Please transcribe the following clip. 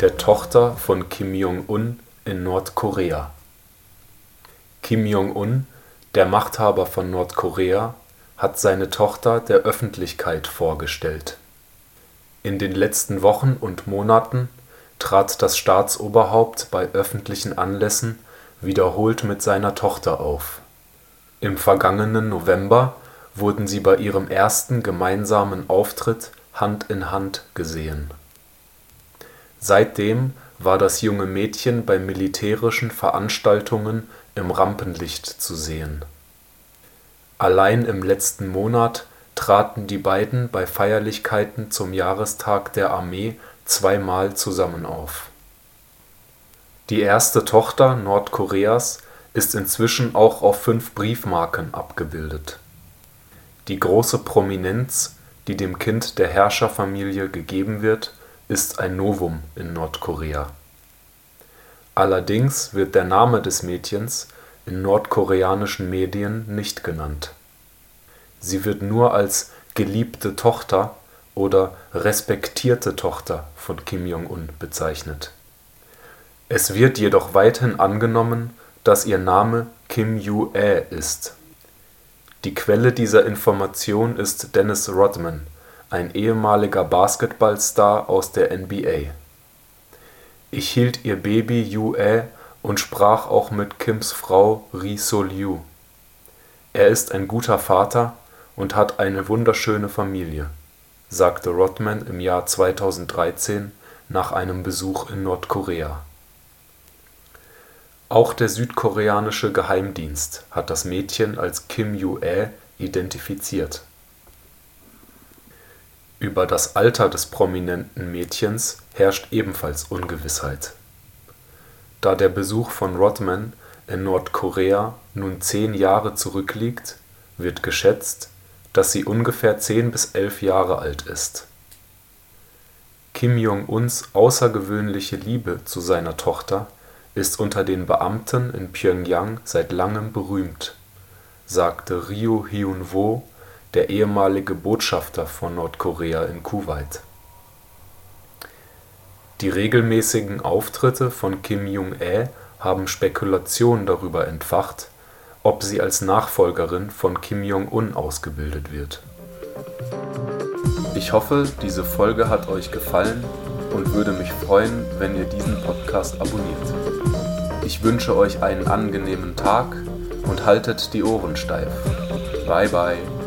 der Tochter von Kim Jong-un in Nordkorea. Kim Jong-un, der Machthaber von Nordkorea, hat seine Tochter der Öffentlichkeit vorgestellt. In den letzten Wochen und Monaten trat das Staatsoberhaupt bei öffentlichen Anlässen wiederholt mit seiner Tochter auf. Im vergangenen November wurden sie bei ihrem ersten gemeinsamen Auftritt Hand in Hand gesehen Seitdem war das junge Mädchen bei militärischen Veranstaltungen im Rampenlicht zu sehen. Allein im letzten Monat traten die beiden bei Feierlichkeiten zum Jahrestag der Armee zweimal zusammen auf. Die erste Tochter Nordkoreas ist inzwischen auch auf fünf Briefmarken abgebildet. Die große Prominenz, die dem Kind der Herrscherfamilie gegeben wird ist ein Novum in Nordkorea. Allerdings wird der Name des Mädchens in nordkoreanischen Medien nicht genannt. Sie wird nur als „ geliebte Tochter “oder „ respektierte Tochter “von Kim Jong-un bezeichnet. Es wird jedoch weithin angenommen, dass ihr Name Kim Ju-ae ist. Die Quelle dieser Information ist Dennis Rodman ein ehemaliger Basketballstar aus der NBA. Ich hielt ihr Baby Ju-ae und sprach auch mit Kims Frau Ri Sol-ju. Er ist ein guter Vater und hat eine wunderschöne Familie, sagte Rodman im Jahr 2013 nach einem Besuch in Nordkorea. Auch der südkoreanische Geheimdienst hat das Mädchen als Kim Ju-ae identifiziert über das Alter des prominenten Mädchens herrscht ebenfalls Ungewissheit. Da der Besuch von Rodman in Nordkorea nun zehn Jahre zurückliegt, wird geschätzt, dass sie ungefähr zehn bis elf Jahre alt ist. Kim Jong-uns außergewöhnliche Liebe zu seiner Tochter ist unter den Beamten in Pjöngjang seit langem berühmt, sagte Ryo Hyun-woo der ehemalige Botschafter von Nordkorea in Kuwait. Die regelmäßigen Auftritte von Kim Jong-ae haben Spekulationen darüber entfacht, ob sie als Nachfolgerin von Kim Jong-un ausgebildet wird. Ich hoffe, diese Folge hat euch gefallen und würde mich freuen, wenn ihr diesen Podcast abonniert. Ich wünsche euch einen angenehmen Tag und haltet die Ohren steif. Bye bye.